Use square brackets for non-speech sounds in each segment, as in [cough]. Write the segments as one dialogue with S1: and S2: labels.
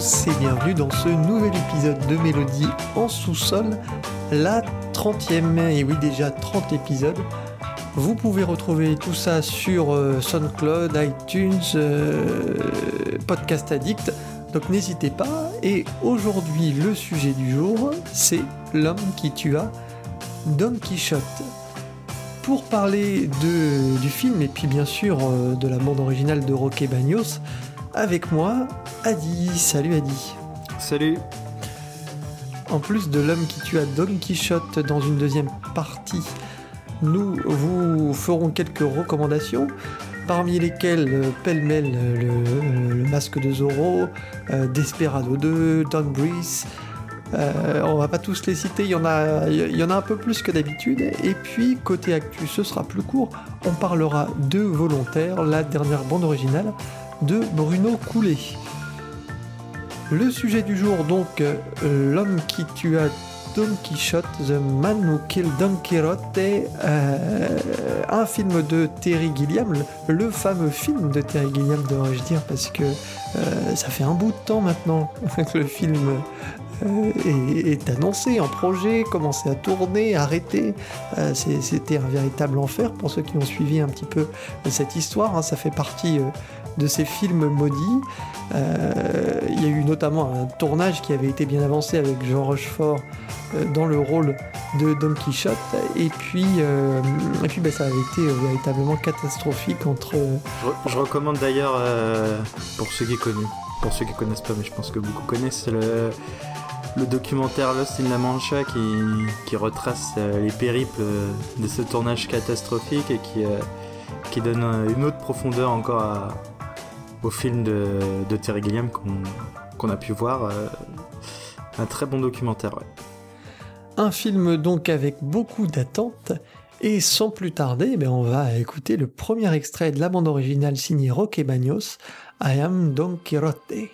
S1: Tous et bienvenue dans ce nouvel épisode de Mélodie en sous-sol, la 30e, et oui déjà 30 épisodes. Vous pouvez retrouver tout ça sur euh, SoundCloud, iTunes, euh, Podcast Addict, donc n'hésitez pas. Et aujourd'hui le sujet du jour, c'est l'homme qui tua Don Quichotte. Pour parler de, du film et puis bien sûr euh, de la bande originale de Roque Bagnos, avec moi, Adi. Salut Adi.
S2: Salut.
S1: En plus de l'homme qui tua Don Quichotte dans une deuxième partie, nous vous ferons quelques recommandations, parmi lesquelles euh, pêle-mêle le, le masque de Zorro, euh, Desperado 2, Don Breeze, euh, on va pas tous les citer, il y en a, il y en a un peu plus que d'habitude. Et puis côté actu, ce sera plus court. On parlera de Volontaire, la dernière bande originale de Bruno Coulet. Le sujet du jour donc, euh, l'homme qui tua Don Quichotte, The Man Who Killed Don Quixote, euh, un film de Terry Gilliam, le, fameux film de Terry Gilliam devrais-je dire, parce que euh, ça fait un bout de temps maintenant [laughs] que le film est, est annoncé en projet, commencé à tourner, arrêté. C'était un véritable enfer pour ceux qui ont suivi un petit peu cette histoire. hein. Ça fait partie de ces films maudits. Euh, Il y a eu notamment un tournage qui avait été bien avancé avec Jean Rochefort euh, dans le rôle de Don Quichotte. Et puis, euh, et puis ben, ça avait été véritablement catastrophique entre...
S2: Je, recommande d'ailleurs, pour ceux qui connaissent, pour ceux qui connaissent pas, mais je pense que beaucoup connaissent, le, documentaire Lost in La Mancha qui, qui retrace les périples de ce tournage catastrophique et qui, qui donne une autre profondeur encore à- au film de, Terry Gilliam qu'on a pu voir. euh, un très bon documentaire.
S1: Un film donc avec beaucoup d'attentes. Et sans plus tarder, ben on va écouter le premier extrait de la bande originale signée Roque Bagnos, I Am Don Quixote.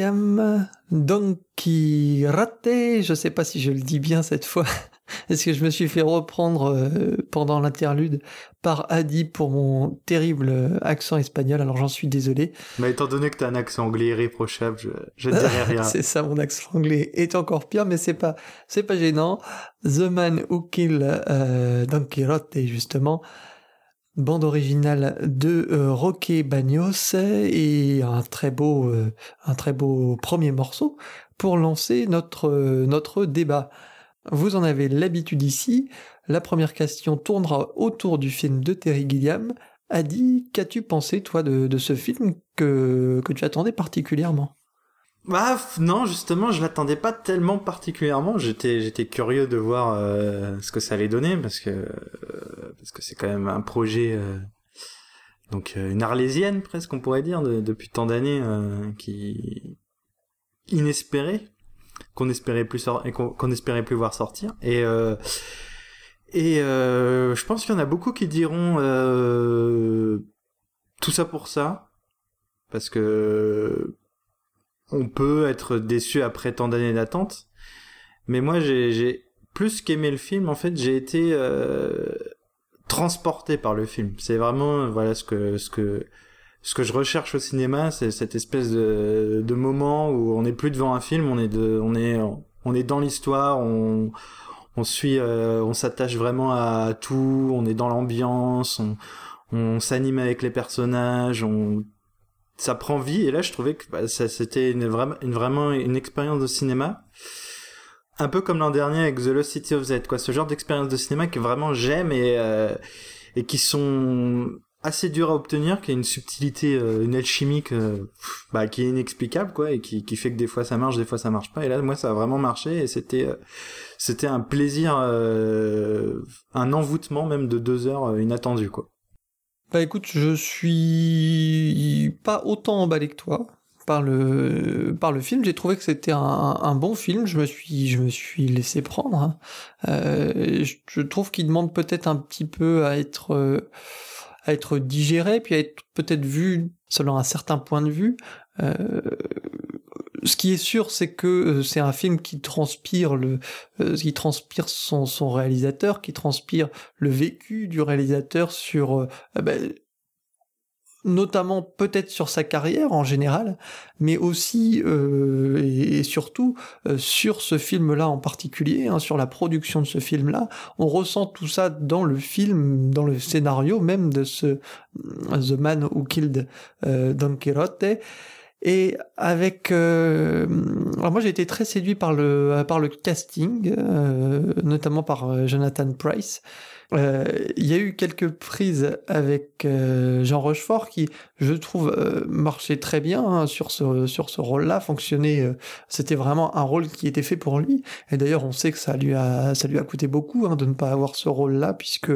S1: Gilliam, Don Quixote, je sais pas si je le dis bien cette fois, [laughs] est-ce que je me suis fait reprendre euh, pendant l'interlude par Adi pour mon terrible accent espagnol, alors j'en suis désolé.
S2: Mais étant donné que tu as un accent anglais irréprochable, je, je ne dirai rien. [laughs]
S1: c'est ça, mon accent anglais est encore pire, mais c'est pas, c'est pas gênant. The Man Who Killed euh, Don Quixote, justement, bande originale de euh, Roque Bagnos et un très beau, euh, un très beau premier morceau pour lancer notre, euh, notre débat. Vous en avez l'habitude ici. La première question tournera autour du film de Terry Gilliam. Adi, qu'as-tu pensé, toi, de, de ce film que, que tu attendais particulièrement?
S2: Bah non, justement, je l'attendais pas tellement particulièrement. J'étais j'étais curieux de voir euh, ce que ça allait donner parce que euh, parce que c'est quand même un projet euh, donc une arlésienne presque on pourrait dire depuis tant d'années qui inespéré qu'on espérait plus qu'on espérait plus voir sortir et et je pense qu'il y en a beaucoup qui diront tout ça pour ça parce que on peut être déçu après tant d'années d'attente. Mais moi, j'ai plus qu'aimé le film, en fait, j'ai été euh, transporté par le film. C'est vraiment voilà ce que ce que ce que je recherche au cinéma, c'est cette espèce de, de moment où on n'est plus devant un film, on est de, on est on est dans l'histoire, on on suit, euh, on s'attache vraiment à tout, on est dans l'ambiance, on, on s'anime avec les personnages, on ça prend vie. Et là je trouvais que bah, ça c'était une, vraiment une vraiment une expérience de cinéma. Un peu comme l'an dernier avec The Lost City of Z quoi. Ce genre d'expérience de cinéma que vraiment j'aime et euh, et qui sont assez dures à obtenir qui a une subtilité euh, une alchimique euh, bah, qui est inexplicable quoi et qui, qui fait que des fois ça marche des fois ça marche pas. Et là moi ça a vraiment marché et c'était euh, c'était un plaisir un envoûtement même de deux heures inattendu quoi
S1: bah écoute, je suis pas autant emballé que toi par le par le film. J'ai trouvé que c'était un, bon film. Je me suis je me suis laissé prendre. Hein. Euh, je trouve qu'il demande peut-être un petit peu à être euh, à être digéré, puis à être peut-être vu selon un certain point de vue. Euh, ce qui est sûr, c'est que euh, c'est un film qui transpire le, euh, qui transpire son, son réalisateur, qui transpire le vécu du réalisateur sur, euh, ben, notamment peut-être sur sa carrière en général, mais aussi et, surtout sur ce film-là en particulier, hein, sur la production de ce film-là. On ressent tout ça dans le film, dans le scénario même de ce The Man Who Killed Don Quixote. Et avec, euh, alors moi j'ai été très séduit par le par le casting, euh, notamment par euh, Jonathan Price. Euh, il y a eu quelques prises avec euh, Jean Rochefort qui, je trouve, marchait très bien hein, sur ce sur ce rôle-là, fonctionnait. C'était vraiment un rôle qui était fait pour lui. Et d'ailleurs, on sait que ça lui a ça lui a coûté beaucoup hein, de ne pas avoir ce rôle-là, puisque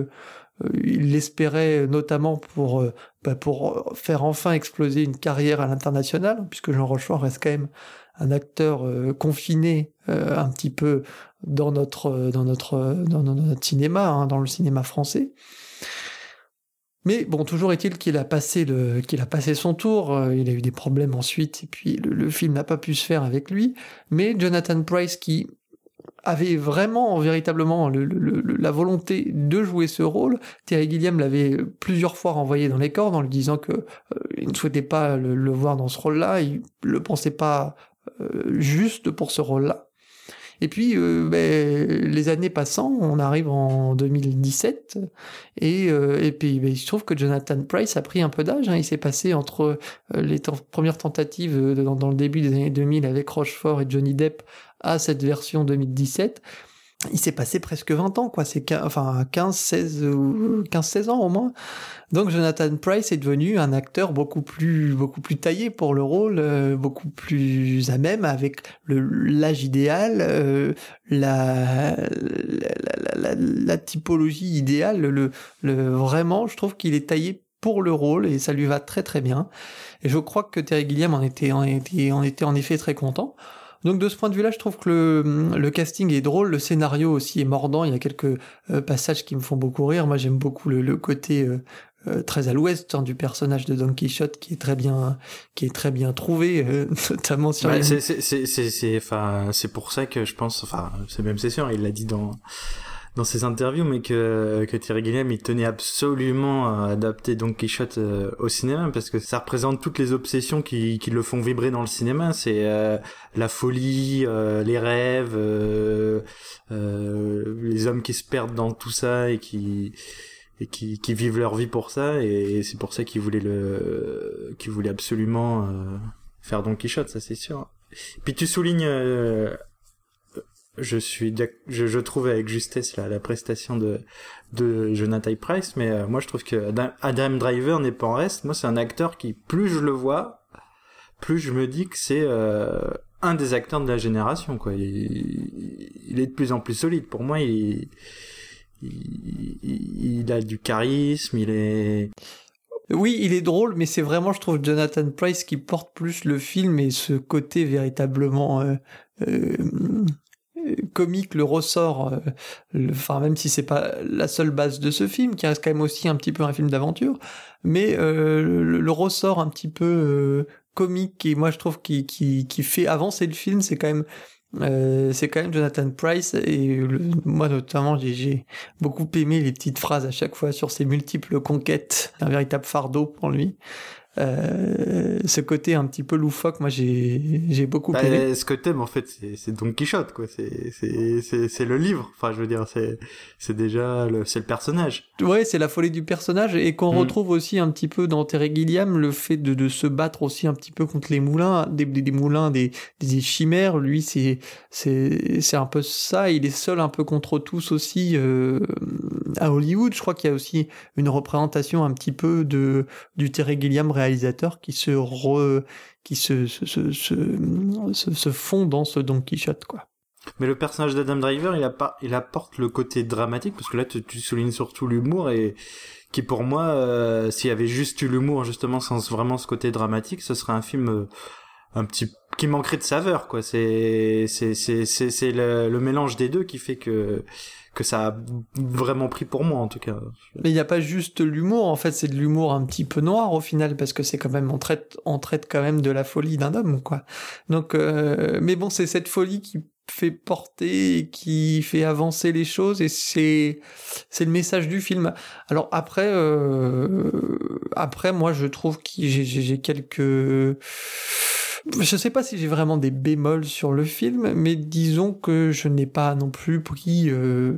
S1: euh, il l'espérait notamment pour, euh, pour faire enfin exploser une carrière à l'international, puisque Jean Rochefort reste quand même un acteur euh, confiné un petit peu dans notre cinéma, hein, dans le cinéma français. Mais bon, toujours est-il qu'il a passé son tour. il a eu des problèmes ensuite, et puis le film n'a pas pu se faire avec lui. Mais Jonathan Price, qui avait vraiment, véritablement, la volonté de jouer ce rôle. Terry Gilliam l'avait plusieurs fois renvoyé dans les cordes en lui disant que euh, il ne souhaitait pas le, voir dans ce rôle-là, il le pensait pas euh, juste pour ce rôle-là. Et puis, euh, ben, les années passant, on arrive en 2017, et, et puis ben, il se trouve que Jonathan Price a pris un peu d'âge. Hein. il s'est passé entre les premières tentatives dans, dans, le début des années 2000 avec Rochefort et Johnny Depp à cette version 2017, il s'est passé presque 20 ans, quoi. C'est enfin 15, 16, 15, 16 ans au moins. Donc Jonathan Price est devenu un acteur beaucoup plus, beaucoup plus taillé pour le rôle, euh, beaucoup plus à même avec l'âge idéal, euh, la, la, la, typologie idéale. Le, le, vraiment, je trouve qu'il est taillé pour le rôle et ça lui va très très bien. Et je crois que Terry Gilliam en était, en était, en était en effet très content. Donc de ce point de vue-là, je trouve que le, le, casting est drôle, le scénario aussi est mordant. Il y a quelques euh, passages qui me font beaucoup rire. Moi, j'aime beaucoup le, le côté euh, très à l'ouest hein, du personnage de Don Quichotte qui est très bien qui est très bien trouvé [laughs] notamment sur
S2: ouais, c'est c'est c'est enfin c'est pour ça que je pense enfin c'est même c'est sûr il l'a dit dans dans ses interviews, mais que, que Thierry Guillem il tenait absolument à adapter Don Quichotte euh, au cinéma parce que ça représente toutes les obsessions qui, qui le font vibrer dans le cinéma. C'est euh, la folie, euh, les rêves, les hommes qui se perdent dans tout ça et qui et qui, qui vivent leur vie pour ça. Et, c'est pour ça qu'il voulait le, qu'il voulait absolument faire Don Quichotte, ça c'est sûr. Puis tu soulignes je suis je, je trouve avec justesse la, la prestation de de Jonathan Price mais euh, moi je trouve que Adam, Driver n'est pas en reste. Moi c'est un acteur qui plus je le vois plus je me dis que c'est euh, un des acteurs de la génération quoi. Il, il, est de plus en plus solide. Pour moi il, il, il a du charisme il est
S1: oui, il est drôle, mais c'est vraiment, je trouve, Jonathan Price qui porte plus le film et ce côté véritablement euh, euh, comique le ressort, euh, enfin même si c'est pas la seule base de ce film, qui reste quand même aussi un petit peu un film d'aventure, mais euh, le, ressort un petit peu euh, comique et moi je trouve qui, qui, qui fait avancer le film, c'est quand même c'est quand même Jonathan Price et moi notamment j'ai beaucoup aimé les petites phrases à chaque fois sur ses multiples conquêtes, un véritable fardeau pour lui. Euh, ce côté un petit peu loufoque, moi j'ai j'ai beaucoup bah, aimé.
S2: Ce que t'aimes en fait, c'est Don Quichotte quoi. C'est c'est c'est le livre. Enfin, je veux dire, c'est c'est déjà le c'est le personnage.
S1: Ouais, c'est la folie du personnage et qu'on mm. retrouve aussi un petit peu dans Terry Gilliam le fait de de se battre aussi un petit peu contre les moulins, des des, moulins, des des chimères. Lui, c'est c'est c'est un peu ça. Il est seul un peu contre tous aussi euh, à Hollywood. Je crois qu'il y a aussi une représentation un petit peu de du Terry Gilliam qui se qui se se, se, se, se fond dans ce Don Quichotte quoi.
S2: Mais le personnage d'Adam Driver, il, a pas, il apporte le côté dramatique, parce que là, tu, soulignes surtout l'humour, et qui pour moi, euh, s'il y avait juste eu l'humour, justement, sans vraiment ce côté dramatique, ce serait un film euh, un petit qui manquerait de saveur, quoi. C'est c'est c'est c'est le mélange des deux qui fait que que ça a vraiment pris pour moi en tout cas.
S1: Mais il n'y a pas juste l'humour, en fait c'est de l'humour un petit peu noir au final parce que c'est quand même on traite on traite quand même de la folie d'un homme quoi. Donc euh, mais bon c'est cette folie qui fait porter qui fait avancer les choses et c'est c'est le message du film. Alors après euh, après moi je trouve que j'ai quelques je sais pas si j'ai vraiment des bémols sur le film, mais disons que je n'ai pas non plus pris euh,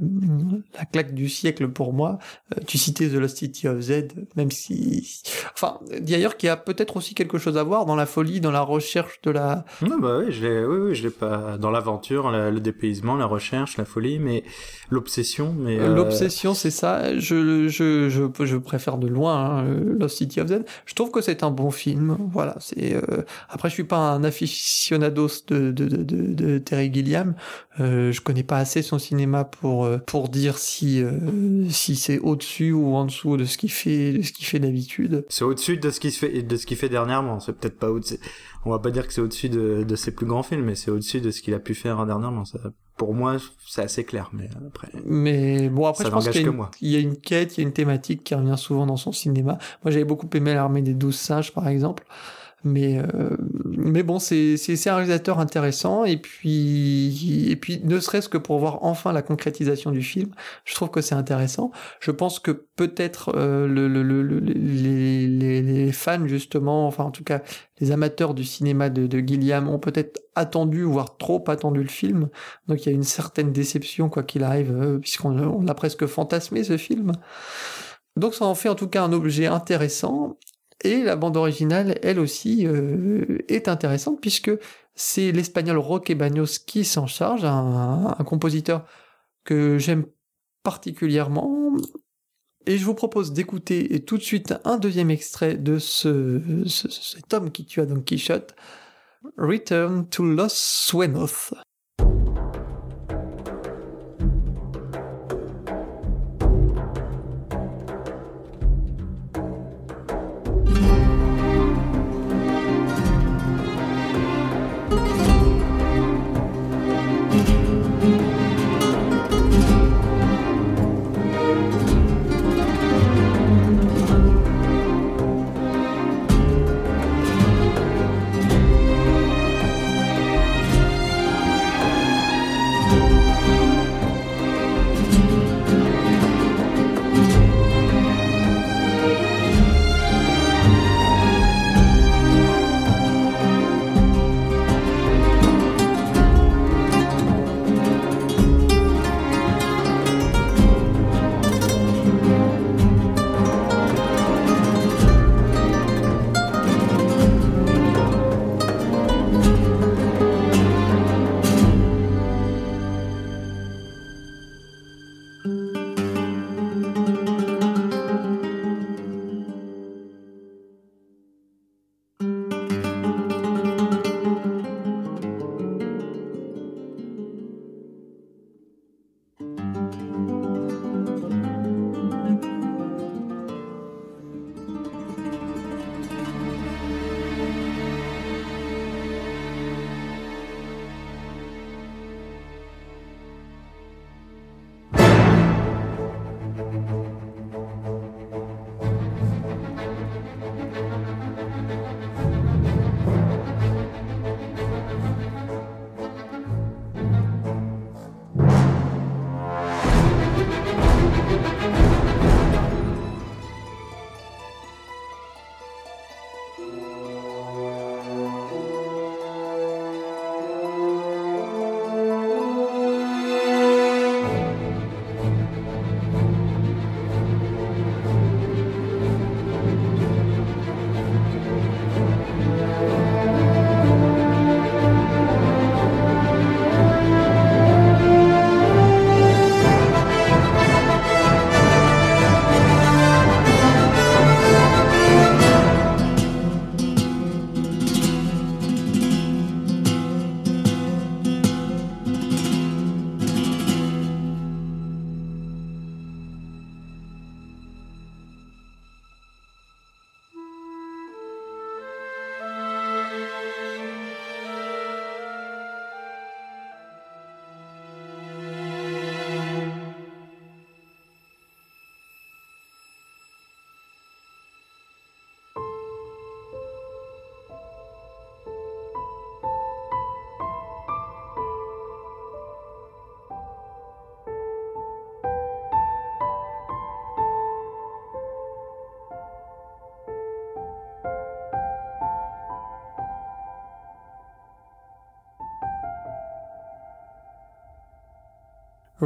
S1: la claque du siècle pour moi. Euh, tu citais The Lost City of Z, même si... Enfin, d'ailleurs, qu'il y a peut-être aussi quelque chose à voir dans la folie, dans la recherche de la...
S2: Non, bah oui, je l'ai, oui, oui, je l'ai pas... Dans l'aventure, le dépaysement, la recherche, la folie, mais l'obsession, mais...
S1: Euh... L'obsession, c'est ça. Je, je, je, je préfère de loin hein, Lost City of Z. Je trouve que c'est un bon film. Voilà, c'est... Euh, après, je suis pas un aficionados de, de, de, de Terry Gilliam. Euh, je connais pas assez son cinéma pour euh, pour dire si euh, si c'est au-dessus ou en dessous de ce qu'il fait de ce qu'il fait d'habitude.
S2: C'est au-dessus de ce qu'il fait de ce qu'il fait dernièrement. C'est peut-être pas au-dessus. On va pas dire que c'est au-dessus de, de ses plus grands films, mais c'est au-dessus de ce qu'il a pu faire dernièrement. Ça, pour moi, c'est assez clair. Mais après.
S1: Mais bon après, je pense qu'il y, il y a une quête, il y a une thématique qui revient souvent dans son cinéma. Moi, j'avais beaucoup aimé l'armée des douze singes, par exemple. Mais, euh, mais bon, c'est, c'est, un réalisateur intéressant. Et puis, et puis ne serait-ce que pour voir enfin la concrétisation du film, je trouve que c'est intéressant. Je pense que peut-être euh, le, le, le, les, les, fans, justement, enfin en tout cas les amateurs du cinéma de, de Gilliam, ont peut-être attendu, voire trop attendu le film. Donc il y a une certaine déception, quoi qu'il arrive, euh, puisqu'on on l'a presque fantasmé, ce film. Donc ça en fait en tout cas un objet intéressant et la bande originale, elle aussi, euh, est intéressante puisque c'est l'espagnol Roque Baños qui s'en charge, un, compositeur que j'aime particulièrement. Et je vous propose d'écouter tout de suite un deuxième extrait de ce, cet homme qui tua Don Quichotte, Return to Los Suenos.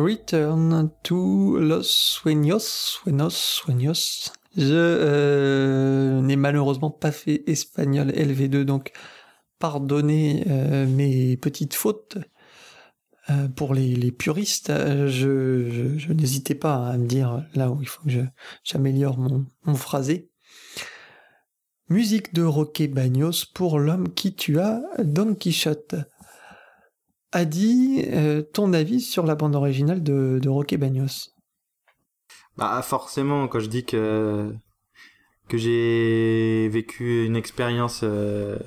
S1: Return to Los Sueños, Sueños, Sueños. Je euh, n'ai malheureusement pas fait espagnol LV2, donc pardonnez euh, mes petites fautes. Euh, pour les, les puristes, je, n'hésitais pas à me dire là où il faut que j'améliore mon, mon phrasé. Musique de Roque Bagnos pour l'homme qui tua Don Quichotte. Adi, euh, ton avis sur la bande originale de, de Roque Bagnos
S2: Bah forcément, quand je dis que j'ai vécu une expérience euh,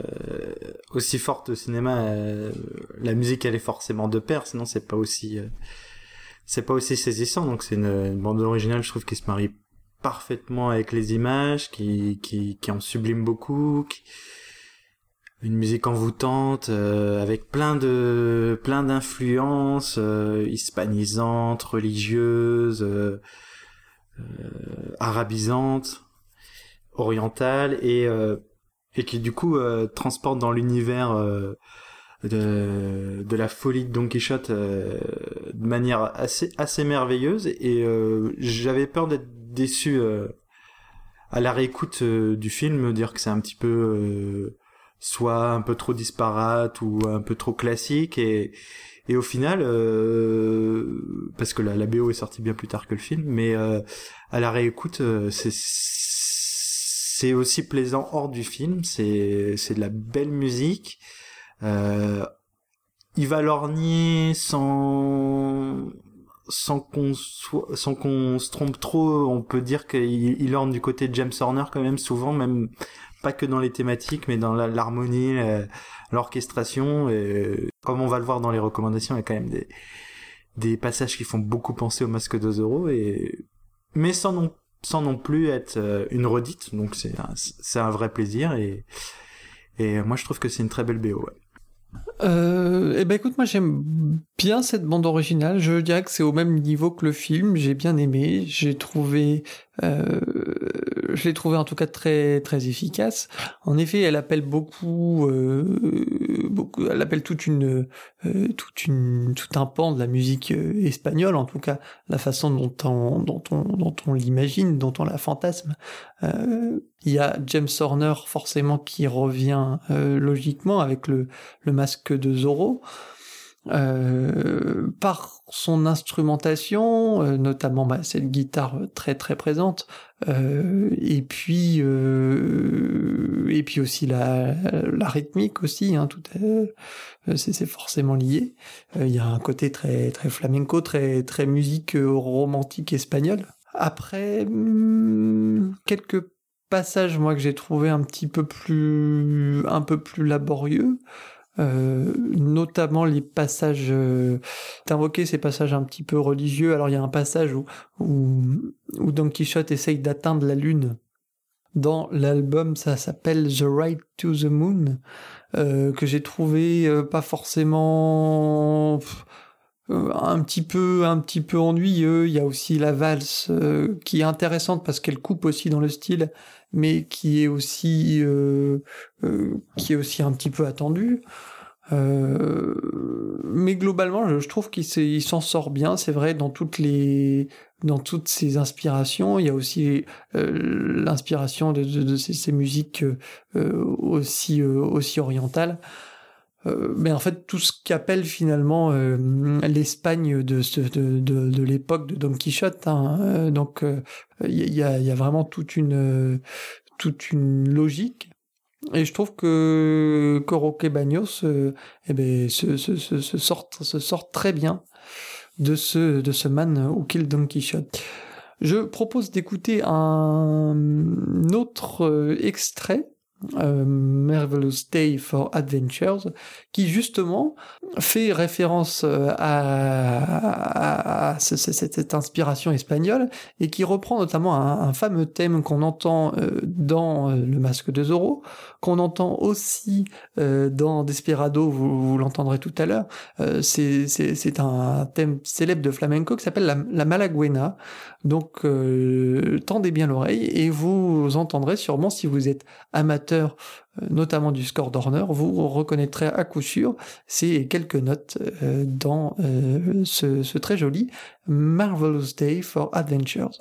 S2: aussi forte au cinéma, euh, la musique elle est forcément de pair, sinon c'est pas aussi euh, pas aussi saisissant. Donc c'est une, bande originale, je trouve, qui se marie parfaitement avec les images, qui qui, qui en sublime beaucoup. Une musique envoûtante avec plein de plein d'influences hispanisantes, religieuses, arabisantes orientale et euh, et qui du coup euh, transporte dans l'univers euh, de, de la folie de Don Quichotte de manière assez assez merveilleuse. Et j'avais peur d'être déçu à la réécoute du film dire que c'est un petit peu soit un peu trop disparate ou un peu trop classique et et au final parce que la, la BO est sortie bien plus tard que le film mais à la réécoute c'est c'est aussi plaisant hors du film. C'est c'est de la belle musique. Euh, il va lorgner sans sans qu'on sans qu'on se trompe trop. On peut dire qu'il il orne du côté de James Horner quand même souvent, même pas que dans les thématiques, mais dans l'harmonie, l'orchestration. Comme on va le voir dans les recommandations, il y a quand même des passages qui font beaucoup penser au Masque de Zorro et mais sans non plus être euh, une redite. Donc c'est un, vrai plaisir et et moi je trouve que c'est une très belle BO. Ouais.
S1: Euh, eh ben écoute, moi j'aime bien cette bande originale. Je dirais que c'est au même niveau que le film. J'ai bien aimé. J'ai trouvé, euh, je l'ai trouvé en tout cas très très efficace. En effet, elle appelle beaucoup, euh, beaucoup. Elle appelle toute une, euh, toute une, tout un pan de la musique euh, espagnole. En tout cas, la façon dont on, dont on, dont on l'imagine, dont on la fantasme. Euh, il y a James Horner forcément qui revient logiquement avec le le masque de Zorro. Euh, par son instrumentation, euh, notamment bah, cette guitare très très présente, euh, et puis euh, et puis aussi la, la rythmique aussi, hein, tout c'est forcément lié. Il y a un côté très très flamenco, très très musique romantique espagnole. Après hmm, quelques passages moi que j'ai trouvé un petit peu plus un peu plus laborieux. Euh, notamment les passages euh, ces passages un petit peu religieux. Alors il y a un passage où où, où Don Quichotte essaye d'atteindre la lune. Dans l'album ça s'appelle The Ride to the Moon euh, que j'ai trouvé euh, pas forcément euh, un petit peu un petit peu ennuyeux. Il y a aussi la valse qui est intéressante parce qu'elle coupe aussi dans le style mais qui est aussi euh, euh, qui est aussi un petit peu attendu. Euh, mais globalement, je, trouve qu'il s'en sort bien. C'est vrai dans toutes les dans toutes ses inspirations. Il y a aussi euh, l'inspiration de, de, ces, ces musiques euh, aussi aussi orientales. Euh, mais en fait tout ce qu'appelle finalement euh, l'Espagne de, de, de, de l'époque de Don Quichotte. Hein. Euh, donc il y, a, y a vraiment toute une toute une logique. Et je trouve que, que Roque Bagnos eh ben, se, se, se, se, sort, se sort très bien de ce, de ce man ou kill Don Quichotte. Je propose d'écouter un autre extrait euh, Marvelous Day for Adventures, qui justement fait référence euh, à, cette, inspiration espagnole et qui reprend notamment un, fameux thème qu'on entend euh, dans Le Masque de Zorro, qu'on entend aussi dans Desperado, vous, l'entendrez tout à l'heure. C'est un thème célèbre de flamenco qui s'appelle la, la Malaguena. Donc tendez bien l'oreille et vous entendrez sûrement si vous êtes amateur amateur notamment du score d'Horner, vous reconnaîtrez à coup sûr ces quelques notes dans ce, ce très joli Marvelous Day for Adventures.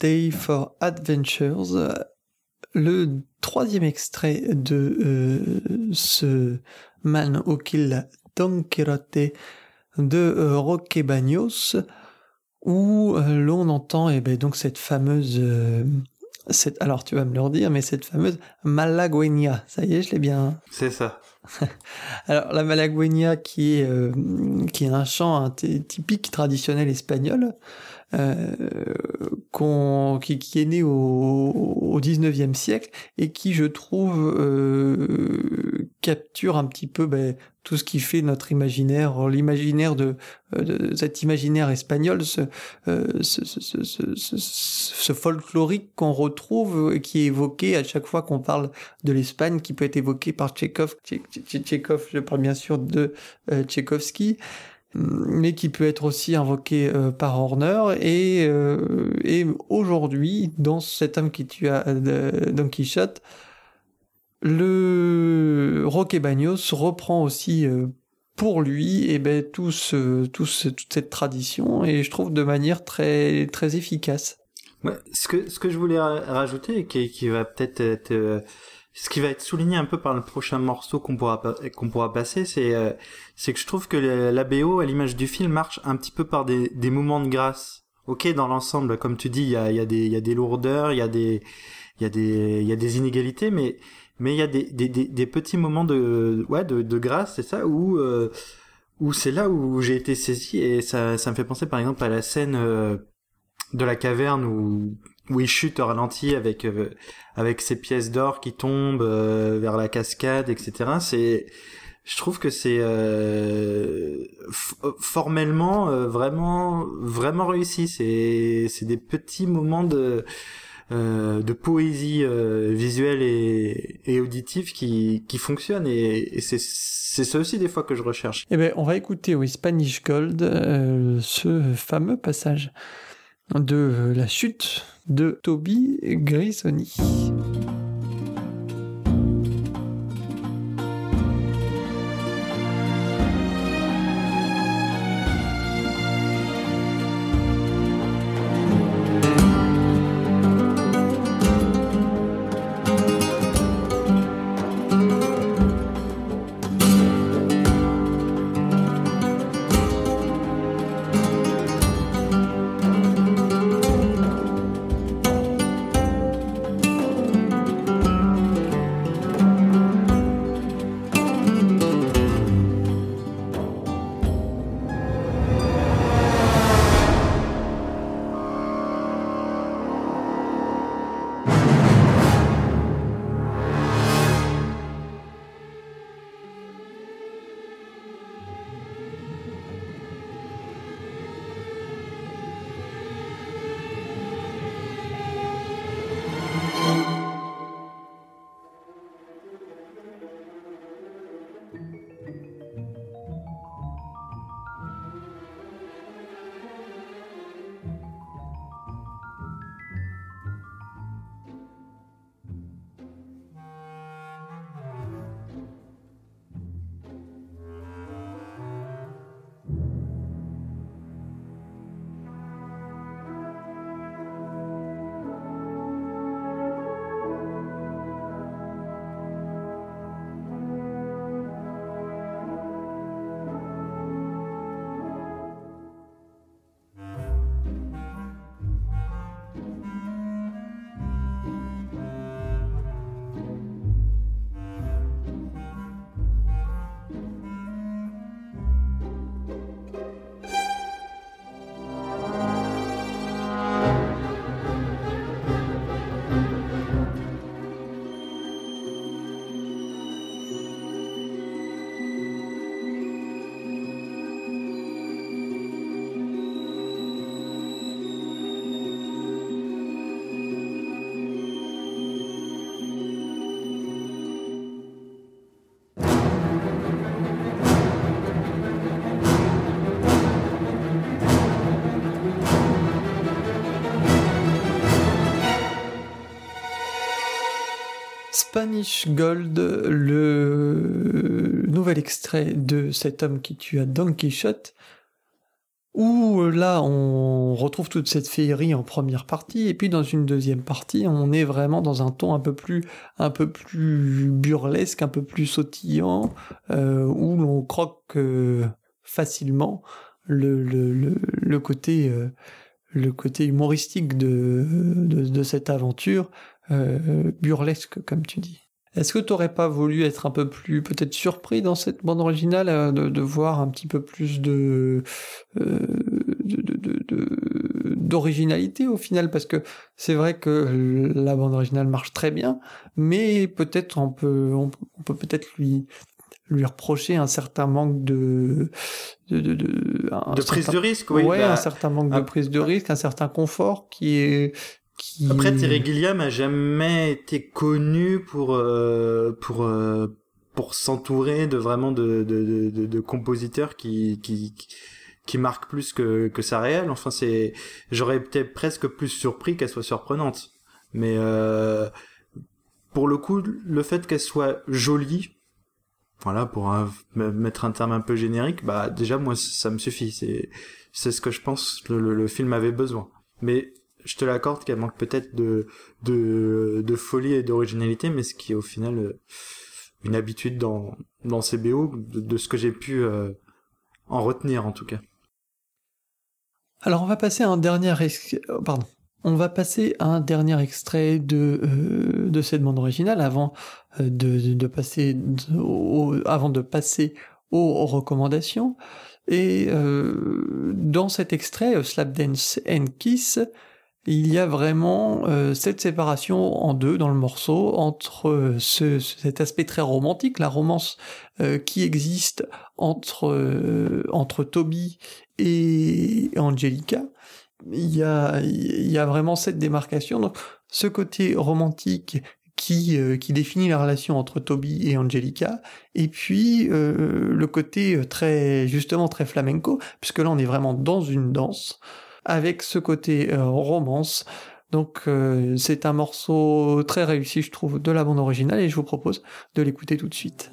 S1: Day for Adventures, le troisième extrait de euh, ce Man who killed Don Quixote de euh, Roque Bagnos, où euh, l'on entend eh ben, donc cette fameuse cette, alors tu vas me le redire, mais cette fameuse Malagueña, ça y est, je l'ai bien.
S2: C'est ça. [laughs]
S1: alors la Malagueña qui est qui est un chant typique traditionnel espagnol, euh, qui, qui, est né au, au 19e siècle et qui, je trouve, euh, capture un petit peu ben, tout ce qui fait notre imaginaire, l'imaginaire de, de, cet imaginaire espagnol, ce, euh, ce, ce, ce folklorique qu'on retrouve, qui est évoqué à chaque fois qu'on parle de l'Espagne, qui peut être évoqué par Tchekhov. Tchekhov, je parle bien sûr de euh, mais qui peut être aussi invoqué euh, par Horner. Et, euh, et aujourd'hui, dans cet homme qui tue euh, Don Quichotte, le Roque Bagnos reprend aussi pour lui eh ben, tout ce, tout toute cette tradition, et je trouve de manière très, très efficace.
S2: Ce, que, ce que je voulais rajouter, qui, qui va peut-être être ce qui va être souligné un peu par le prochain morceau qu'on pourra qu'on pourra passer, c'est euh, c'est que je trouve que la BO à l'image du film marche un petit peu par des des moments de grâce. Ok, dans l'ensemble, comme tu dis, il y a il y a des il y a des lourdeurs, il y a des il y a des il y a des inégalités, mais mais il y a des des des, des petits moments de ouais de de grâce, c'est ça où euh, où c'est là où j'ai été saisi et ça ça me fait penser par exemple à la scène euh, de la caverne où où il chute au ralenti avec euh, avec ses pièces d'or qui tombent euh, vers la cascade, etc. C'est je trouve que c'est euh, formellement vraiment vraiment réussi. C'est c'est des petits moments de de poésie visuelle et, et auditive qui qui fonctionnent et, et c'est ça aussi des fois que je recherche.
S1: Eh ben on va écouter oui Spanish Gold ce fameux passage de la chute de Toby Grisoni. Spanish Gold, le nouvel extrait de cet homme qui tua Don Quichotte, où là on retrouve toute cette féerie en première partie, et puis dans une deuxième partie on est vraiment dans un ton un peu plus, un peu plus burlesque, un peu plus sautillant, euh, où l'on croque euh, facilement le, côté... Euh, le côté humoristique de cette aventure euh, burlesque, comme tu dis. Est-ce que tu n'aurais pas voulu être un peu plus peut-être surpris dans cette bande originale euh, de, voir un petit peu plus de d'originalité au final? Parce que c'est vrai que la bande originale marche très bien mais peut-être on peut on, peut peut-être lui lui reprocher un certain manque de
S2: de, de, de, prise de risque
S1: oui ouais, bah, un certain manque de prise de risque un certain confort qui est
S2: après, Thierry Gilliam a jamais été connu pour euh, pour euh, pour s'entourer de vraiment de, de, de, de compositeurs qui, qui qui marquent plus que que sa réelle. Enfin, c'est j'aurais été presque plus surpris qu'elle soit surprenante. Mais euh, pour le coup, le fait qu'elle soit jolie, voilà, pour mettre un terme un peu générique, bah déjà moi ça me suffit. C'est c'est ce que je pense le, le film avait besoin. Mais je te l'accorde qu'elle manque peut-être de, folie et d'originalité, mais ce qui est au final euh, une habitude dans, dans ces BO, de, ce que j'ai pu euh, en retenir en tout cas.
S1: Alors on va passer à un dernier euh, extrait de, cette bande originale avant de, de passer avant de passer aux recommandations. Et euh, dans cet extrait, Slap Dance and Kiss, il y a vraiment euh, cette séparation en deux dans le morceau entre euh, ce, cet aspect très romantique, la romance euh, qui existe entre entre Toby et Angelica. Il y a il y a vraiment cette démarcation. Donc ce côté romantique qui, qui définit la relation entre Toby et Angelica, et puis le côté très justement très flamenco, puisque là on est vraiment dans une danse, avec ce côté euh, romance. Donc euh, c'est un morceau très réussi, je trouve, de la bande originale et je vous propose de l'écouter tout de suite.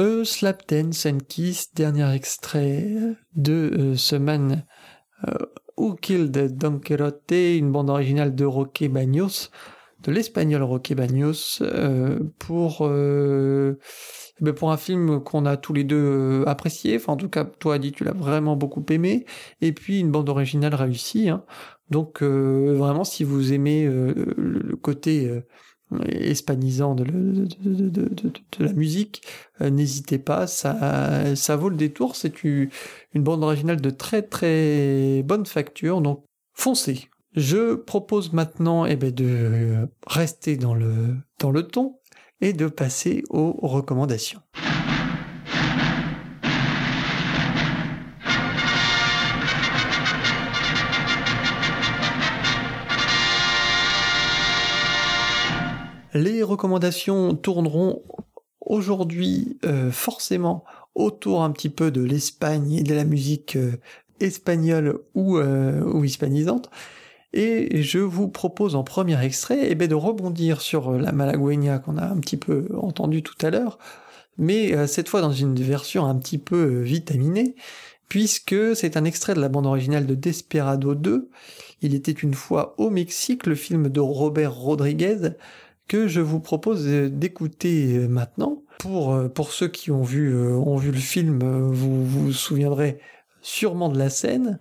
S1: E Slap Dance Kiss, dernier extrait de euh, ce man euh, Who Killed Don Quixote, une bande originale de Roque Bagnos, de l'espagnol Roque Bagnos, euh, pour, ben pour un film qu'on a tous les deux apprécié, enfin en tout cas toi dit tu l'as vraiment beaucoup aimé, et puis une bande originale réussie, hein. donc vraiment si vous aimez le côté hispanisant de, la musique, euh, n'hésitez pas, ça, ça vaut le détour, c'est une, bande originale de très très bonne facture, donc foncez. Je propose maintenant eh ben, de rester dans le, dans le ton et de passer aux recommandations. Les recommandations tourneront aujourd'hui euh, forcément autour un petit peu de l'Espagne et de la musique euh, espagnole ou, euh, ou hispanisante. Et je vous propose en premier extrait eh ben, de rebondir sur la Malagueña qu'on a un petit peu entendu tout à l'heure, mais cette fois dans une version un petit peu vitaminée, puisque c'est un extrait de la bande originale de Desperado 2. Il était une fois au Mexique, le film de Robert Rodriguez, que je vous propose d'écouter euh, maintenant. Pour, pour ceux qui ont vu, ont vu le film, vous vous souviendrez sûrement de la scène.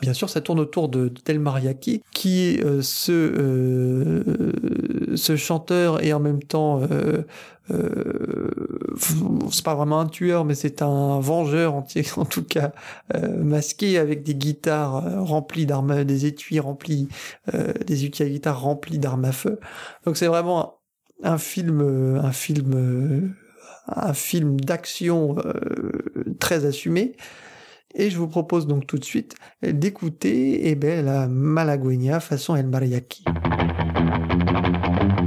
S1: Bien sûr, ça tourne autour de, Del Mariachi, qui euh, euh, ce chanteur et en même temps, euh, c'est pas vraiment un tueur, mais c'est un vengeur [laughs] en, tout cas masqué avec des guitares remplies d'armes, des étuis remplis, des étuis à guitare remplis d'armes à feu. Donc c'est vraiment un film, un film, un film d'action très assumé. Et je vous propose donc tout de suite d'écouter eh ben, la façon El Mariachi. Thank you.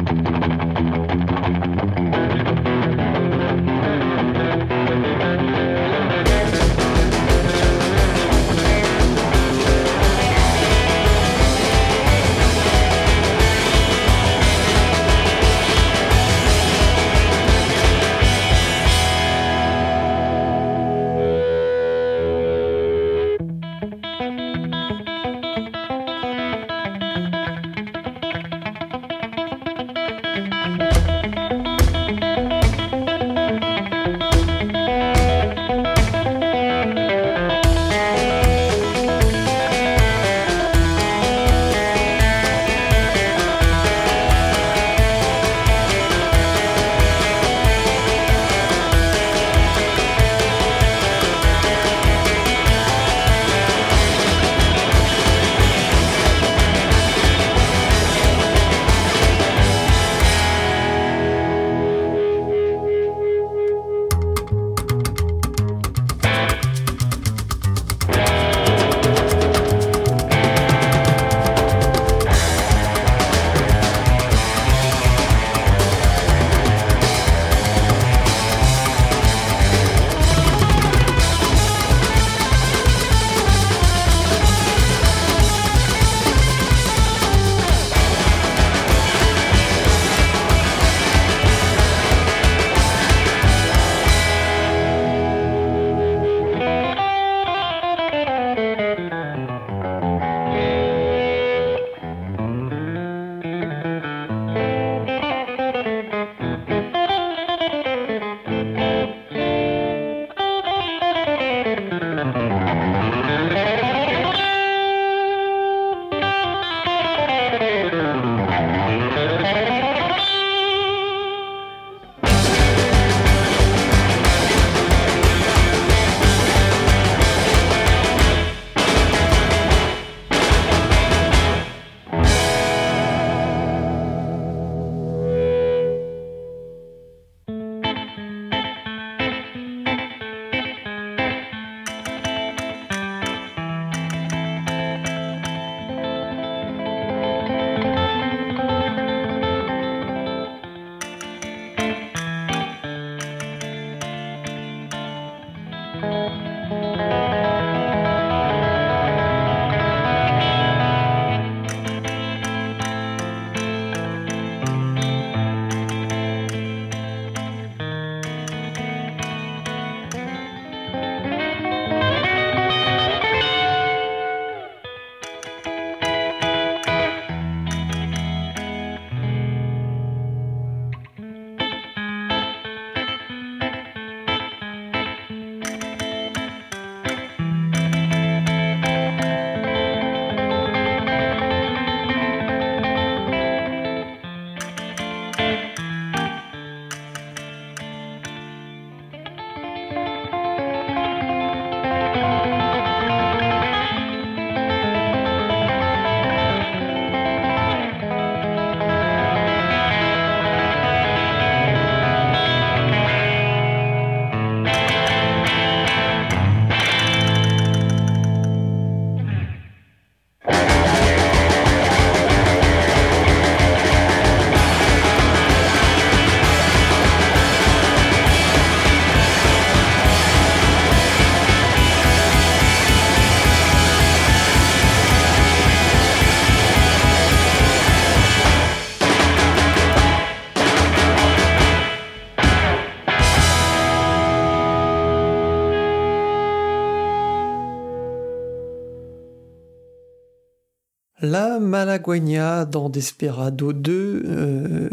S1: La Malagueña dans Desperado 2, euh,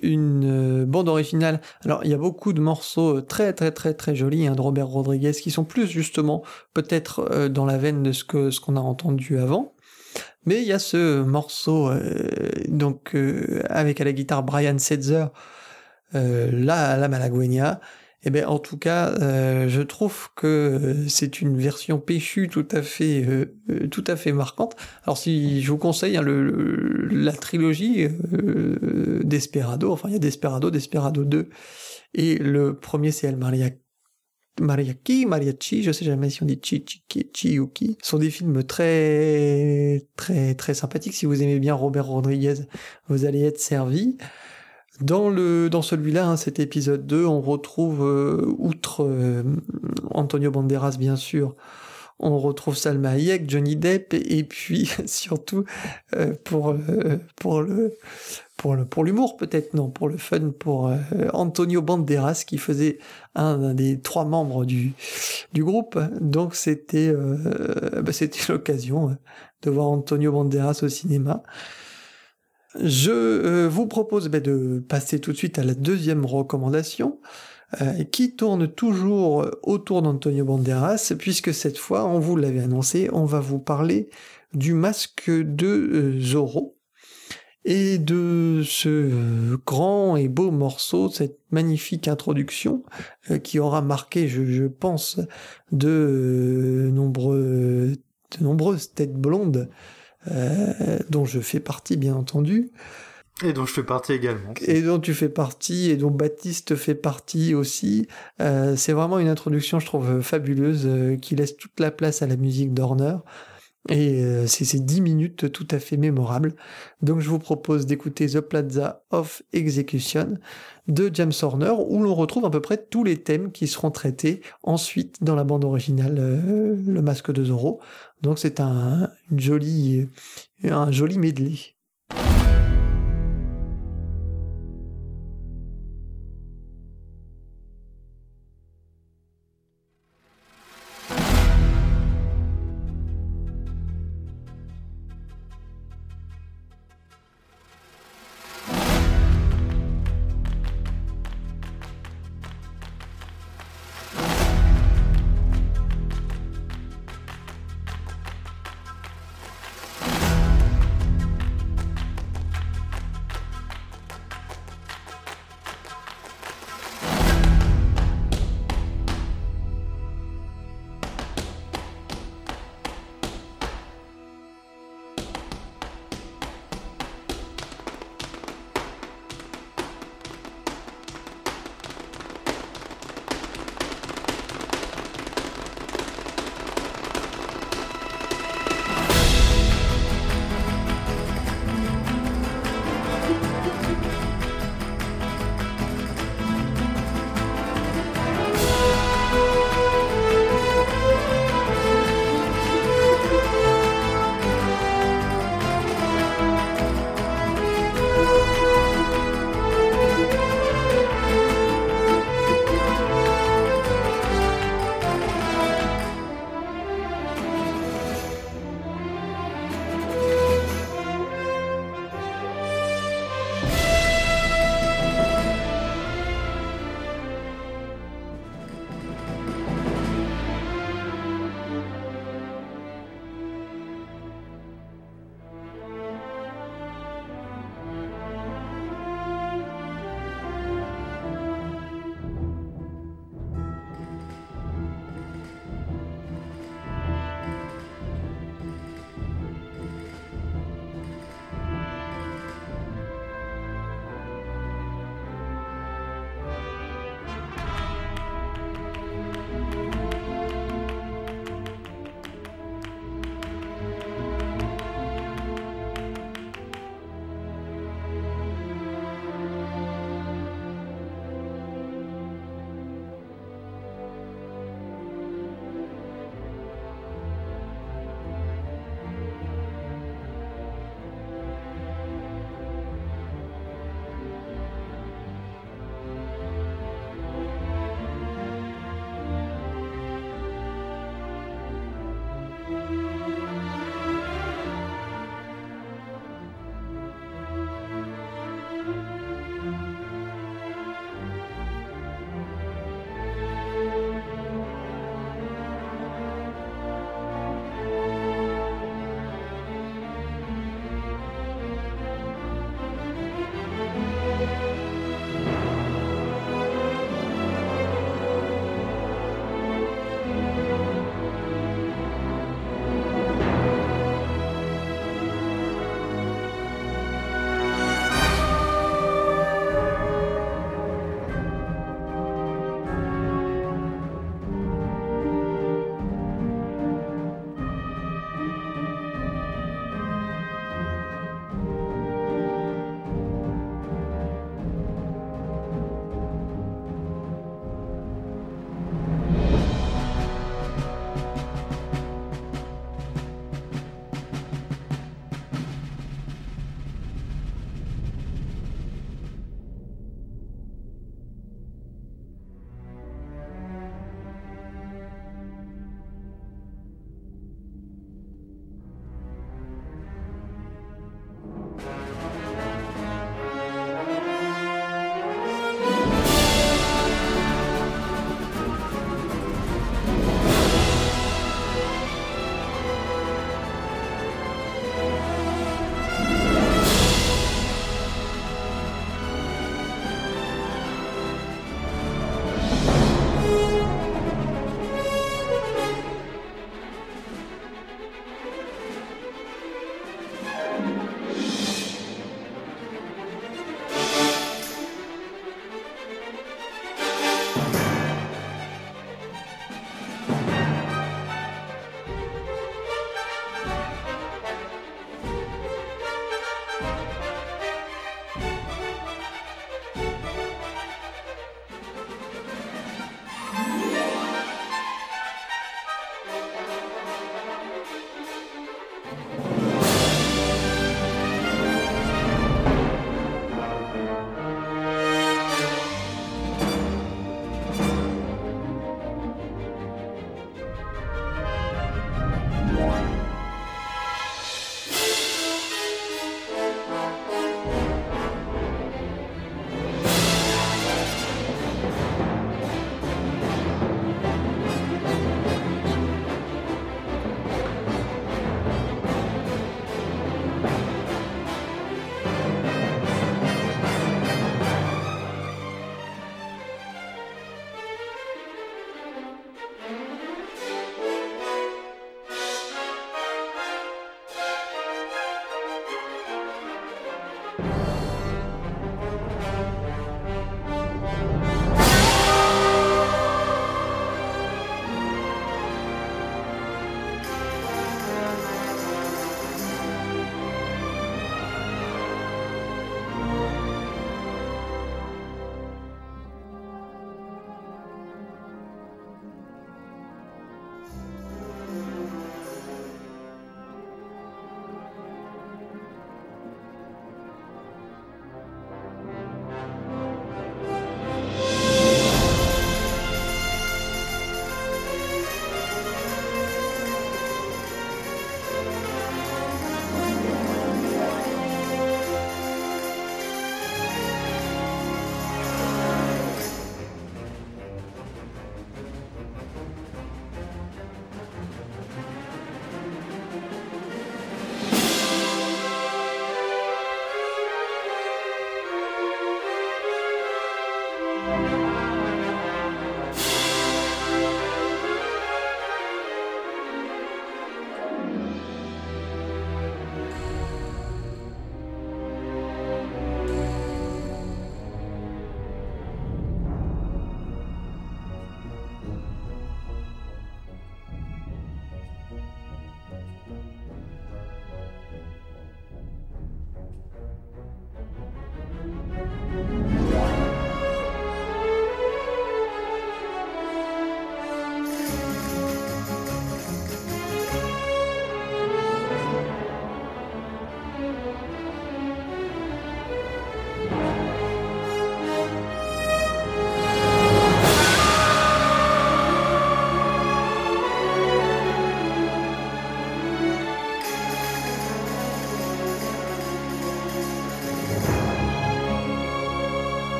S1: une bande originale. Alors il y a beaucoup de morceaux très très très très jolis hein, de Robert Rodriguez qui sont plus justement peut-être euh, dans la veine de ce que ce qu'on a entendu avant. Mais il y a ce morceau euh, donc avec à la guitare Brian Setzer, la la eh bien, en tout cas, euh, je trouve que euh, c'est une version péchue tout à fait, euh, tout à fait marquante. Alors, si je vous conseille hein, le, la trilogie Desperado, enfin, il y a Desperado, Desperado 2, et le premier c'est El Maria Mariachi, Mariachi, je sais jamais si on dit Chi, Chi, Chi ou Qui, sont des films très, très, très sympathiques. Si vous aimez bien Robert Rodriguez, vous allez être servi. Dans, le, dans celui-là, hein, cet épisode 2, on retrouve, euh, outre euh, Antonio Banderas bien sûr, on retrouve Salma Hayek, Johnny Depp, et, puis [laughs] surtout euh, pour, pour le pour le pour l'humour peut-être non pour le fun pour Antonio Banderas qui faisait un, des trois membres du du groupe. Donc c'était bah, c'était [laughs] l'occasion de voir Antonio Banderas au cinéma je euh, vous propose ben, de passer tout de suite à la deuxième recommandation, euh, qui tourne toujours autour d'Antonio Banderas, puisque cette fois, on vous l'avait annoncé, on va vous parler du masque de euh, Zorro et de ce grand et beau morceau, cette magnifique introduction qui aura marqué, je, pense, de, nombreux, de nombreuses têtes blondes euh, dont je fais partie bien entendu.
S2: Et dont je fais partie également.
S1: Et dont tu fais partie, et dont Baptiste fait partie aussi. Euh, c'est vraiment une introduction, je trouve, fabuleuse, euh, qui laisse toute la place à la musique d'Horner. Et euh, c'est ces 10 minutes tout à fait mémorables. Donc je vous propose d'écouter The Plaza of Execution de James Horner, où l'on retrouve à peu près tous les thèmes qui seront traités ensuite dans la bande originale euh, Le Masque de Zorro. Donc c'est un, une jolie, un joli medley.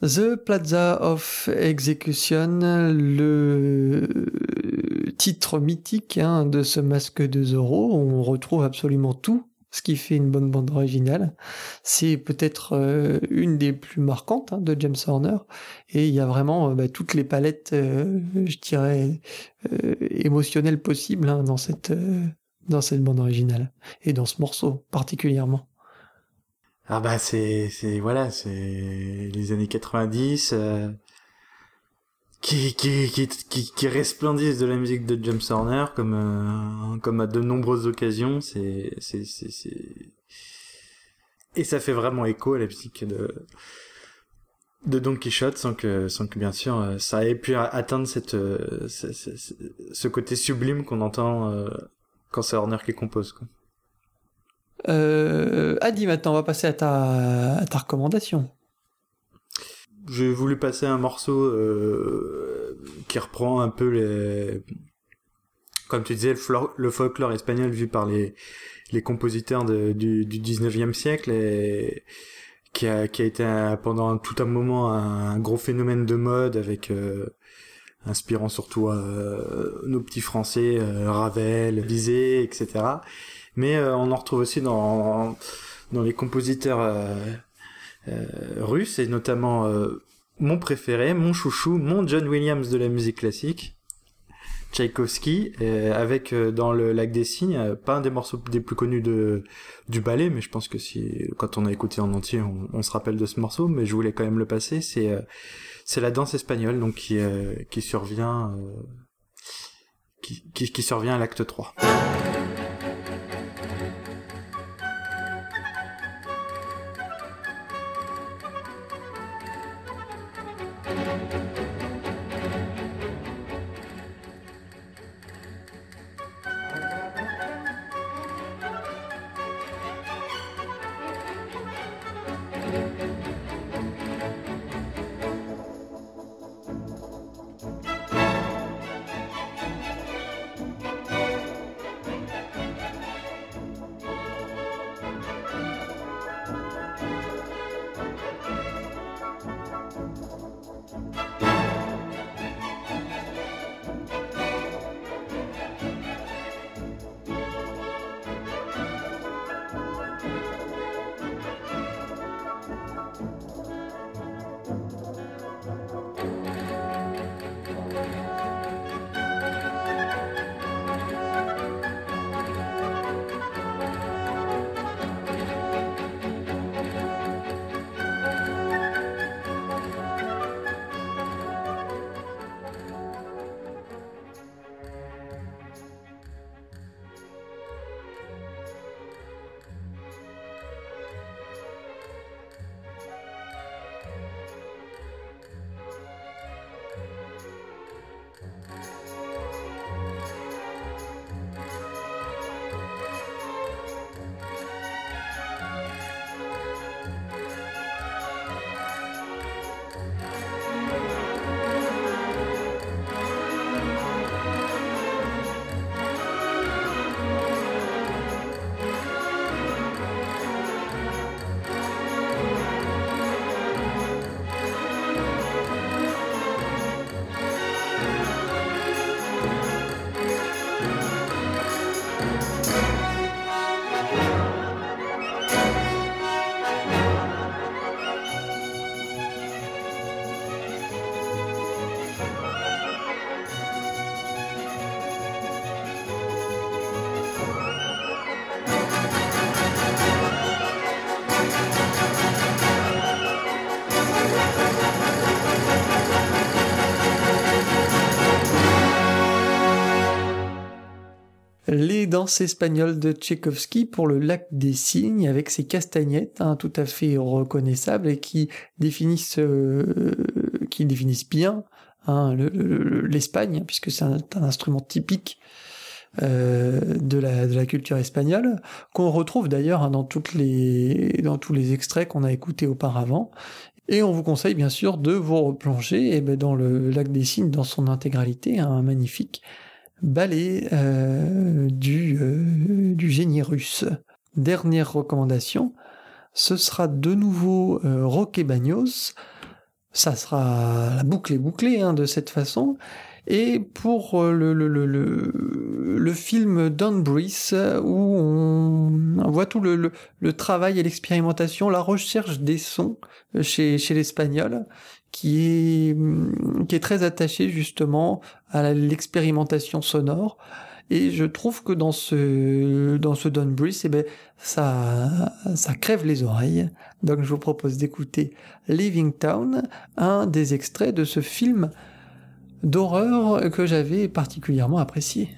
S1: The Plaza of Execution, le titre mythique hein, de ce masque de Zorro, on retrouve absolument tout ce qui fait une bonne bande originale. C'est peut-être euh, une des plus marquantes hein, de James Horner, et il y a vraiment euh, bah, toutes les palettes, euh, je dirais, émotionnelles possibles hein, dans cette dans cette bande originale et dans ce morceau particulièrement.
S2: Ah bah c'est c'est voilà c'est les années 90 euh, qui, qui, qui qui qui resplendissent de la musique de James Horner comme euh, comme à de nombreuses occasions c'est c'est c'est et ça fait vraiment écho à la musique de de Don Quichotte sans que sans que bien sûr euh, ça ait pu atteindre cette ce, ce, ce côté sublime qu'on entend quand c'est Horner qui compose quoi.
S1: Euh, Adi, maintenant, on va passer à ta, recommandation.
S2: J'ai voulu passer un morceau euh, qui reprend un peu les, comme tu disais, le, folklore espagnol vu par les, les compositeurs du, du 19e siècle et qui a, qui a été pendant tout un moment un, gros phénomène de mode avec euh, inspirant surtout euh, nos petits français Ravel, Bizet, etc mais euh, on en retrouve aussi dans, dans les compositeurs euh, euh, russes, et notamment mon préféré, mon chouchou, mon John Williams de la musique classique, Tchaïkovski, avec dans le Lac des Cygnes, pas un des morceaux des plus connus de du ballet, mais je pense que si quand on a écouté en entier, on, se rappelle de ce morceau, mais je voulais quand même le passer. C'est c'est la danse espagnole, donc qui qui survient qui, qui, qui survient à l'acte 3.
S1: Danse espagnole de Tchaïkovski pour le lac des cygnes avec ses castagnettes hein, tout à fait reconnaissables et qui définissent, euh, qui définissent bien hein, l'Espagne, puisque c'est un, instrument typique euh, de, la, culture espagnole, qu'on retrouve d'ailleurs hein, dans, dans tous les extraits qu'on a écoutés auparavant. Et on vous conseille bien sûr de vous replonger eh ben, dans le lac des cygnes dans son intégralité, un magnifique ballet euh, du, euh, du génie russe. Dernière recommandation, ce sera de nouveau euh, Roque Bagnos. Ça sera la boucle hein, de cette façon. Et pour le, le, le, le, film où on voit tout le, travail et l'expérimentation, la recherche des sons chez, l'espagnol, qui est très attaché justement à l'expérimentation sonore. Et je trouve que dans ce, dans ce Don Breeze, eh ben, ça, ça crève les oreilles. Donc je vous propose d'écouter Living Town, un des extraits de ce film d'horreur que j'avais particulièrement apprécié.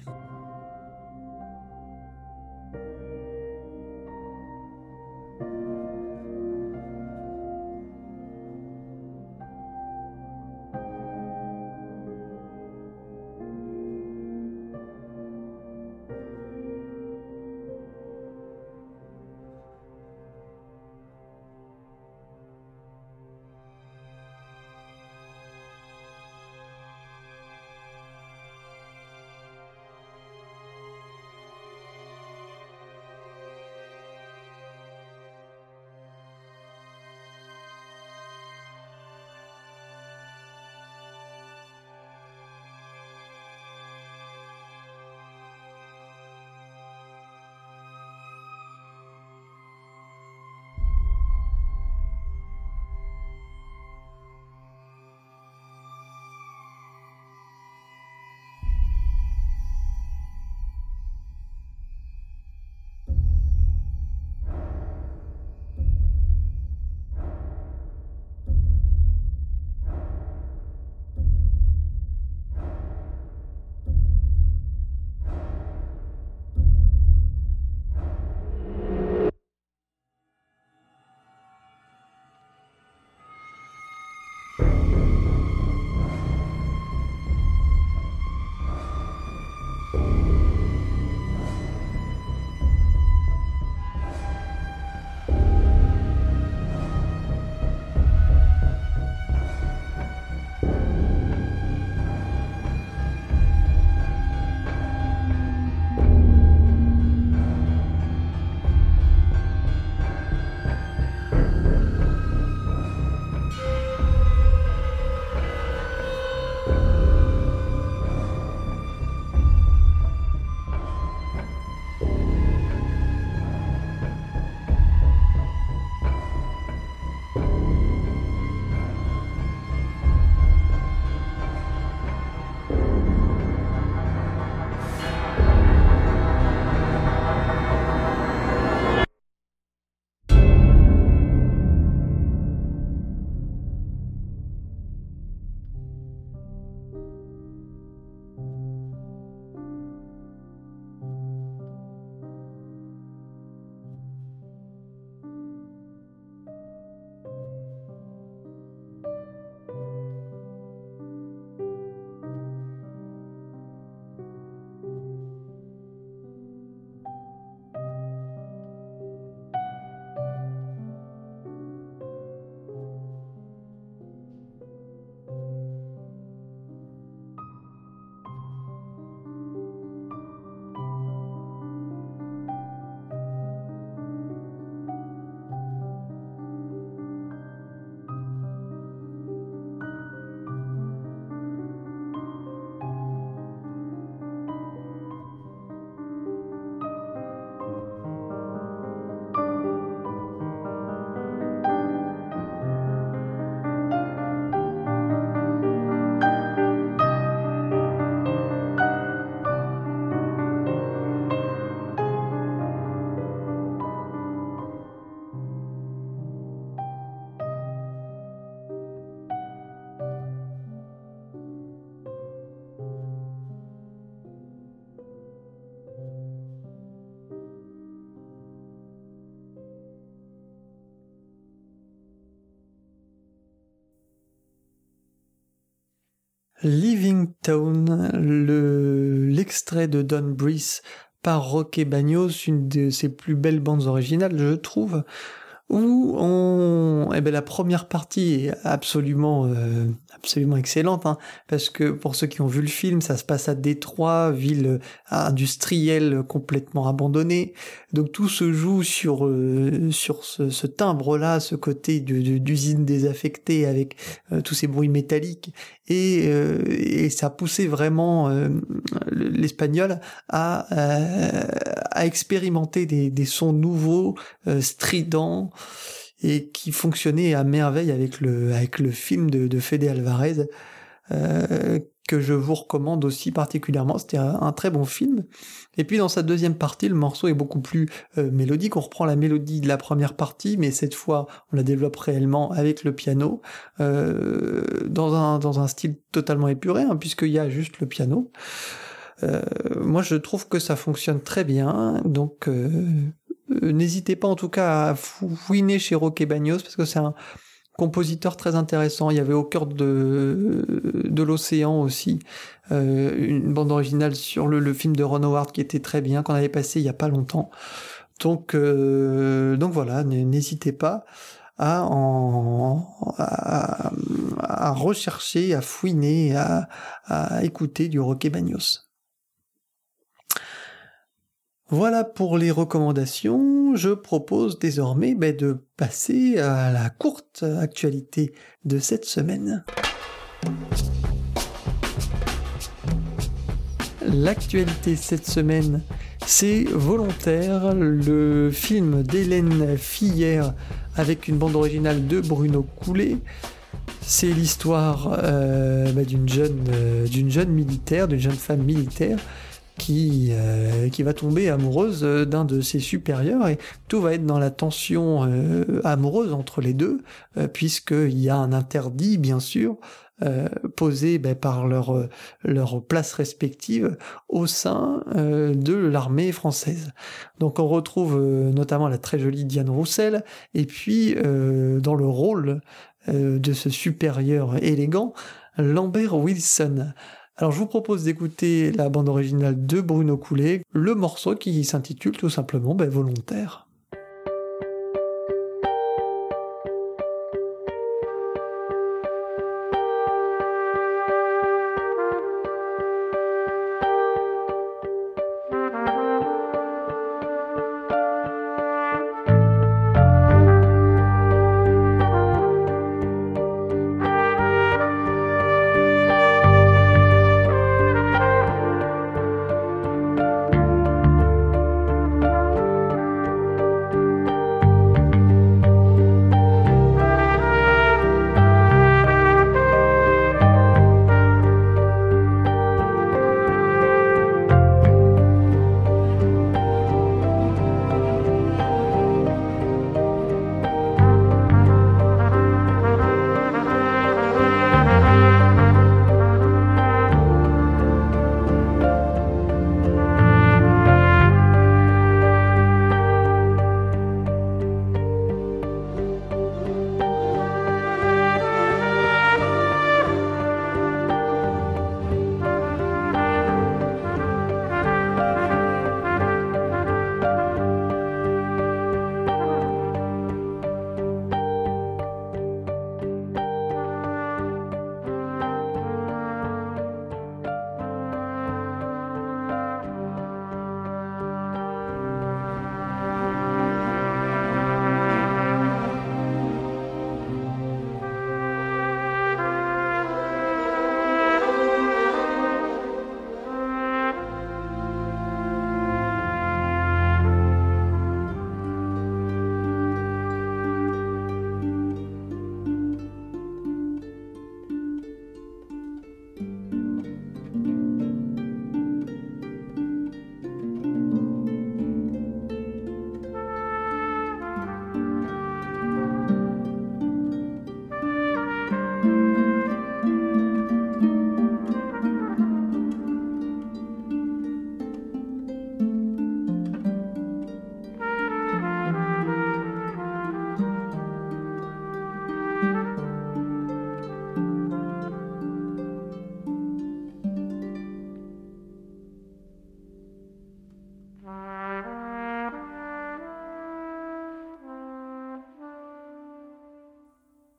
S1: Living Town, le, l'extrait de Don Breeze par Roque Bagnos, une de ses plus belles bandes originales, je trouve, où on, eh ben la première partie est absolument, euh, absolument excellente, hein, parce que pour ceux qui ont vu le film, ça se passe à Détroit, ville industrielle complètement abandonnée, donc tout se joue sur euh, sur ce, timbre-là, ce côté d'usine désaffectée avec euh, tous ces bruits métalliques, et, et ça poussait vraiment l'espagnol à, à expérimenter des, des sons nouveaux, stridents et qui fonctionnait à merveille avec le, avec le film de, de Fede Alvarez, euh, que je vous recommande aussi particulièrement. C'était un, très bon film. Et puis dans sa deuxième partie, le morceau est beaucoup plus euh, mélodique. On reprend la mélodie de la première partie, mais cette fois, on la développe réellement avec le piano, euh, dans, un, dans un style totalement épuré, hein, puisqu'il y a juste le piano. Moi, je trouve que ça fonctionne très bien, donc n'hésitez pas en tout cas à fouiner chez Roque Bagnos parce que c'est un compositeur très intéressant. Il y avait au cœur de, de l'océan aussi euh, une bande originale sur le, le, film de Ron Howard qui était très bien, qu'on avait passé il y a pas longtemps. Donc, euh, donc voilà, n'hésitez pas à, en, à, à, rechercher, à fouiner, à, à écouter du Roque Bagnos. Voilà pour les recommandations. Je propose désormais ben, de passer à la courte actualité de cette semaine. L'actualité cette semaine, c'est Volontaire, le film d'Hélène Fillère avec une bande originale de Bruno Coulet. C'est l'histoire euh, ben, euh, d'une jeune militaire, d'une jeune femme militaire qui, euh, qui va tomber amoureuse d'un de ses supérieurs et tout va être dans la tension euh, amoureuse entre les deux, euh, puisqu'il y a un interdit, bien sûr, posé ben, par leur, leur place respective au sein de l'armée française. Donc on retrouve notamment la très jolie Diane Roussel, et puis dans le rôle de ce supérieur élégant, Lambert Wilson. Alors je vous propose d'écouter la bande originale de Bruno Coulet, le morceau qui s'intitule tout simplement ben, Volontaire.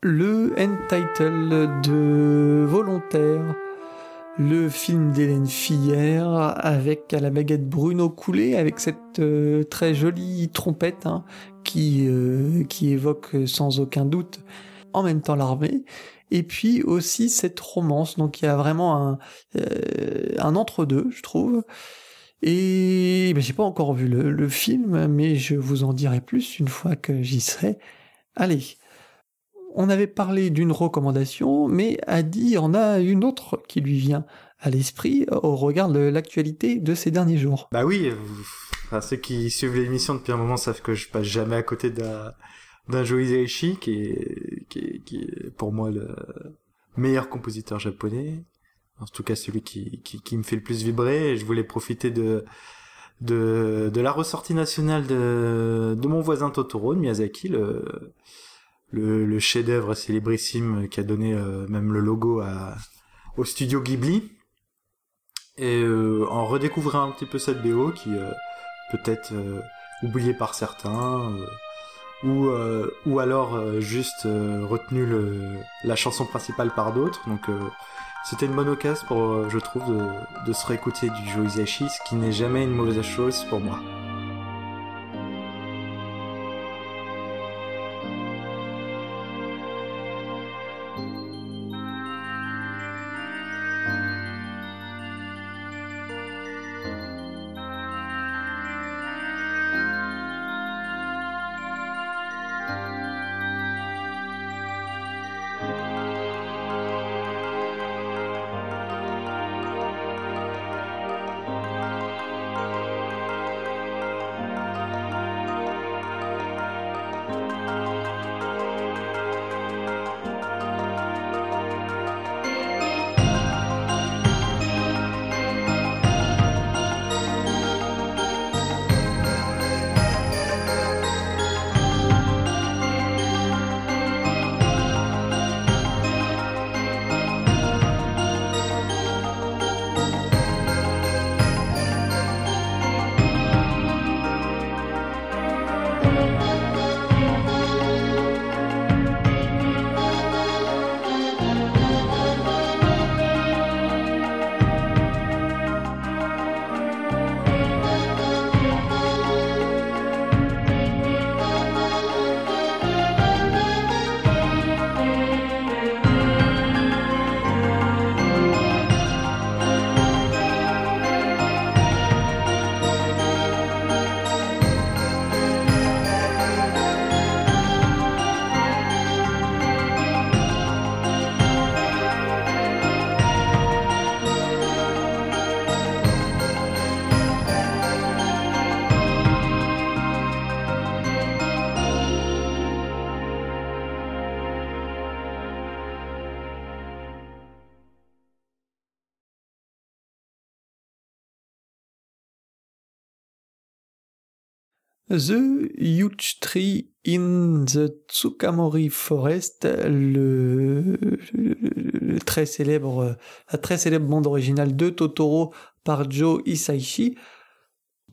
S1: Le end title de Volontaire, le film d'Hélène Fillère avec à la baguette Bruno Coulet avec cette euh, très jolie trompette hein, qui, euh, qui évoque sans aucun doute en même temps l'armée. Et puis aussi cette romance. Donc il y a vraiment un, euh, un entre-deux je trouve. Et ben, j'ai pas encore vu le, le film mais je vous en dirai plus une fois que j'y serai. Allez on avait parlé d'une recommandation, mais Adi en a une autre qui lui vient à l'esprit au regard de l'actualité de ces derniers jours.
S2: Bah oui, enfin, ceux qui suivent l'émission depuis un moment savent que je passe jamais à côté d'un Joe Hisaishi qui est, pour moi le meilleur compositeur japonais, en tout cas celui qui, me fait le plus vibrer. Et je voulais profiter de de, la ressortie nationale de, de mon voisin Totoro, de Miyazaki, le, le, chef-d'œuvre célébrissime qui a donné euh, même le logo au studio Ghibli. Et euh, en redécouvrant un petit peu cette BO qui euh, peut-être euh, oubliée par certains ou ou alors juste retenu le, la chanson principale par d'autres. Donc c'était une bonne occasion pour, je trouve, de, se réécouter du Joe ce qui n'est jamais une mauvaise chose pour moi.
S1: The Huge Tree in the Tsukamori Forest, le, très célèbre, la très célèbre bande originale de Totoro par Joe Hisaishi.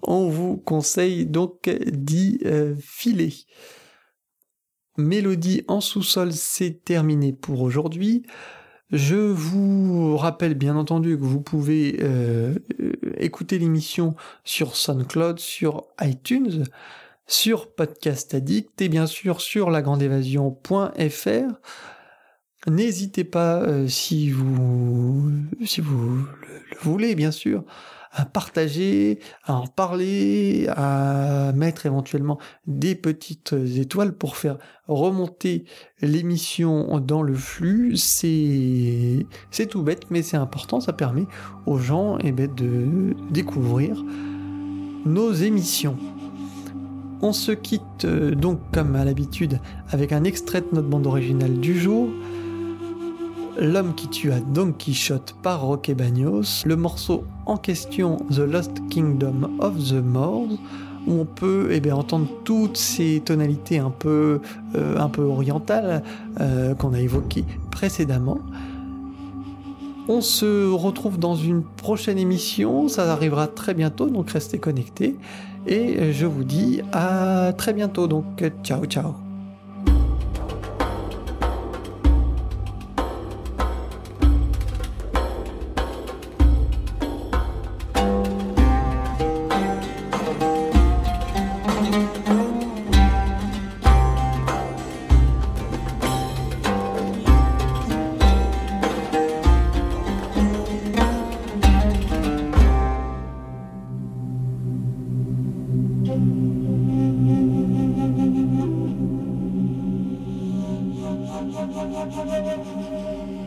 S1: On vous conseille donc d'y euh, filer. Mélodie en sous-sol, c'est terminé pour aujourd'hui. Je vous rappelle bien entendu que vous pouvez euh, écouter l'émission sur SoundCloud, sur iTunes, sur Podcast Addict et bien sûr sur lagrandeévasion.fr. N'hésitez pas, euh, si vous, si vous le voulez bien sûr, à partager, à en parler, à mettre éventuellement des petites étoiles pour faire remonter l'émission dans le flux. C'est, tout bête, mais c'est important. Ça permet aux gens eh ben, de découvrir nos émissions. On se quitte euh, donc comme à l'habitude avec un extrait de notre bande originale du jour. L'homme qui tua Don Quichotte par Roque Bagnos, le morceau en question The Lost Kingdom of the Moors, où on peut eh bien, entendre toutes ces tonalités un peu, euh, orientales euh, qu'on a évoquées précédemment. On se retrouve dans une prochaine émission, ça arrivera très bientôt, donc restez connectés. Et je vous dis à très bientôt, donc ciao ciao. ハハハハ!